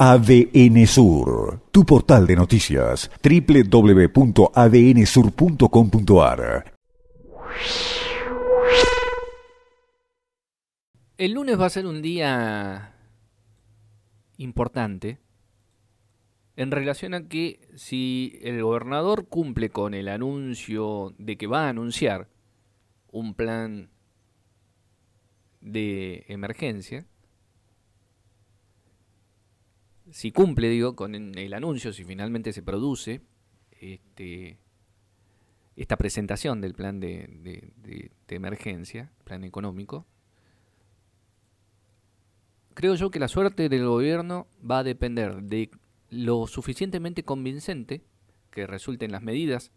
ADN Sur, tu portal de noticias, www.adnsur.com.ar. El lunes va a ser un día importante en relación a que si el gobernador cumple con el anuncio de que va a anunciar un plan de emergencia, si cumple, digo, con el anuncio, si finalmente se produce este, esta presentación del plan de, emergencia, plan económico, creo yo que la suerte del gobierno va a depender de lo suficientemente convincente que resulten las medidas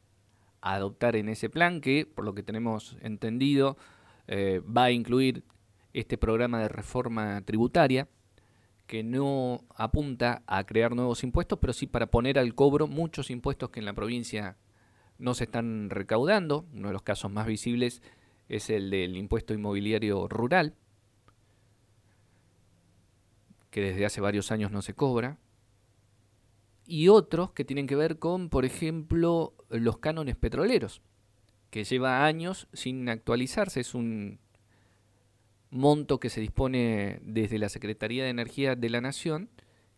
a adoptar en ese plan, que por lo que tenemos entendido eh, va a incluir este programa de reforma tributaria, que no apunta a crear nuevos impuestos, pero sí para poner al cobro muchos impuestos que en la provincia no se están recaudando. Uno de los casos más visibles es el del impuesto inmobiliario rural, que desde hace varios años no se cobra y otros que tienen que ver con, por ejemplo, los cánones petroleros, que lleva años sin actualizarse. Es un monto que se dispone desde la Secretaría de Energía de la Nación,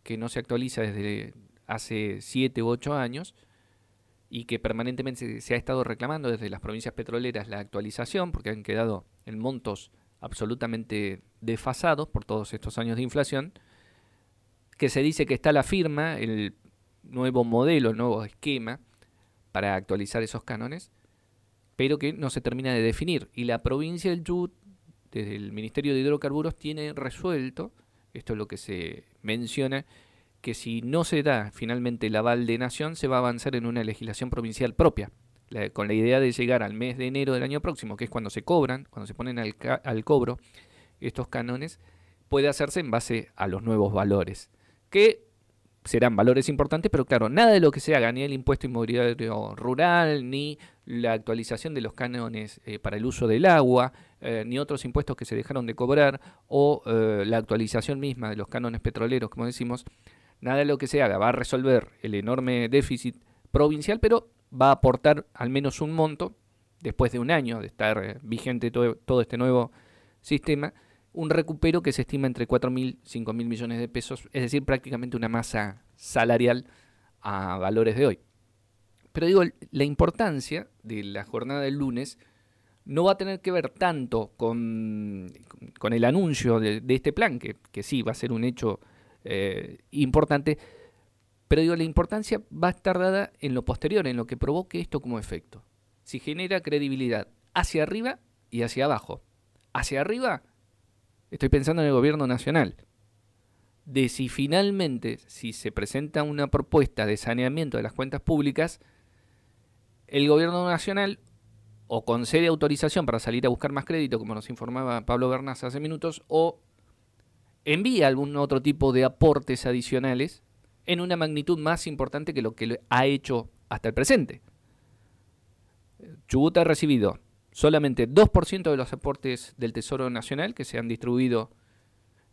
que no se actualiza desde hace siete u ocho años y que permanentemente se ha estado reclamando desde las provincias petroleras la actualización, porque han quedado en montos absolutamente desfasados por todos estos años de inflación, que se dice que está la firma, el nuevo modelo, nuevo esquema para actualizar esos cánones, pero que no se termina de definir. Y la provincia del Chubut, desde el Ministerio de Hidrocarburos, tiene resuelto, esto es lo que se menciona, que si no se da finalmente el aval de nación, se va a avanzar en una legislación provincial propia, con la idea de llegar al mes de enero del año próximo, que es cuando se cobran, cuando se ponen al, al cobro estos cánones, puede hacerse en base a los nuevos valores, que serán valores importantes, pero claro, nada de lo que se haga, ni el impuesto inmobiliario rural, ni la actualización de los cánones eh, para el uso del agua, eh, ni otros impuestos que se dejaron de cobrar, o eh, la actualización misma de los cánones petroleros, como decimos, nada de lo que se haga va a resolver el enorme déficit provincial, pero va a aportar al menos un monto, después de un año de estar vigente todo este nuevo sistema, un recupero que se estima entre 4.000 y 5.000 millones de pesos, es decir, prácticamente una masa salarial a valores de hoy. Pero digo, la importancia de la jornada del lunes no va a tener que ver tanto con, con el anuncio de, este plan, que, que, sí va a ser un hecho eh, importante, pero digo, la importancia va a estar dada en lo posterior, en lo que provoque esto como efecto. Si genera credibilidad hacia arriba y hacia abajo. Hacia arriba, Estoy pensando en el gobierno nacional. De si finalmente, si se presenta una propuesta de saneamiento de las cuentas públicas, el gobierno nacional o concede autorización para salir a buscar más crédito, como nos informaba Pablo Bernaz hace minutos, o envía algún otro tipo de aportes adicionales en una magnitud más importante que lo que ha hecho hasta el presente. Chubut ha recibido solamente 2% de los aportes del Tesoro Nacional que se han distribuido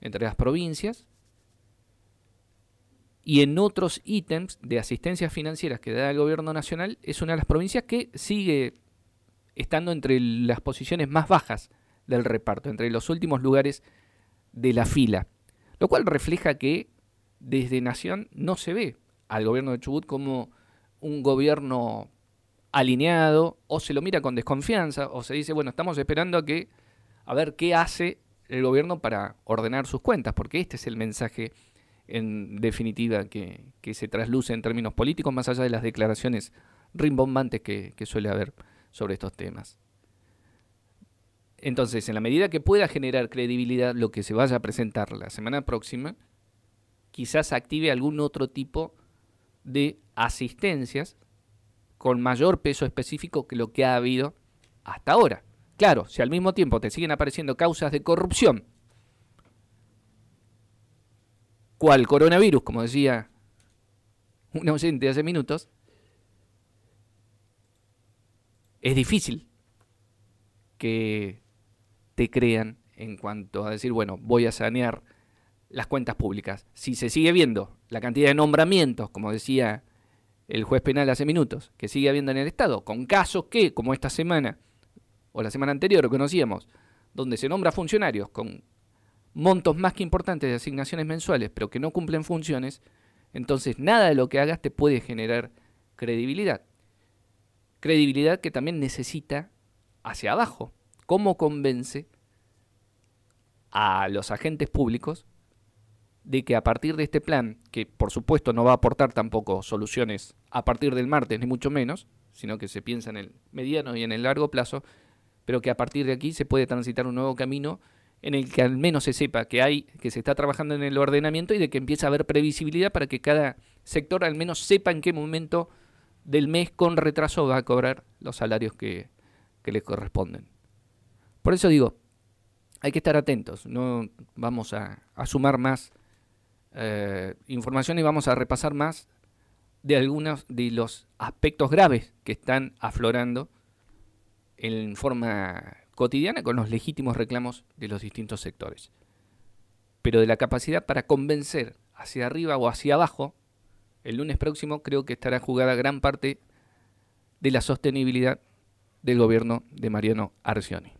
entre las provincias. Y en otros ítems de asistencias financieras que da el gobierno nacional, es una de las provincias que sigue estando entre las posiciones más bajas del reparto, entre los últimos lugares de la fila. Lo cual refleja que desde Nación no se ve al gobierno de Chubut como un gobierno alineado o se lo mira con desconfianza o se dice, bueno, estamos esperando a que a ver qué hace el gobierno para ordenar sus cuentas, porque este es el mensaje en definitiva que, se trasluce en términos políticos, más allá de las declaraciones rimbombantes que, que suele haber sobre estos temas. Entonces, en la medida que pueda generar credibilidad lo que se vaya a presentar la semana próxima, quizás active algún otro tipo de asistencias con mayor peso específico que lo que ha habido hasta ahora. Claro, si al mismo tiempo te siguen apareciendo causas de corrupción, cual coronavirus, como decía un ausente hace minutos, es difícil que te crean en cuanto a decir, bueno, voy a sanear las cuentas públicas. Si se sigue viendo la cantidad de nombramientos, como decía el juez penal hace minutos, que sigue habiendo en el Estado, con casos que, como esta semana o la semana anterior conocíamos, donde se nombra funcionarios con montos más que importantes de asignaciones mensuales, pero que no cumplen funciones, entonces nada de lo que hagas te puede generar credibilidad. Credibilidad que también necesita hacia abajo. ¿Cómo convence a los agentes públicos de que a partir de este plan, que por supuesto no va a aportar tampoco soluciones a partir del martes, ni mucho menos, sino que se piensa en el mediano y en el largo plazo, pero que a partir de aquí se puede transitar un nuevo camino en el que al menos se sepa que hay, que se está trabajando en el ordenamiento y de que empieza a haber previsibilidad para que cada sector al menos sepa en qué momento del mes con retraso va a cobrar los salarios que, que les corresponden. Por eso digo, hay que estar atentos, no vamos a, sumar más eh, información y vamos a repasar más de algunos de los aspectos graves que están aflorando en forma cotidiana con los legítimos reclamos de los distintos sectores. Pero de la capacidad para convencer hacia arriba o hacia abajo, el lunes próximo creo que estará jugada gran parte de la sostenibilidad del gobierno de Mariano Arcioni.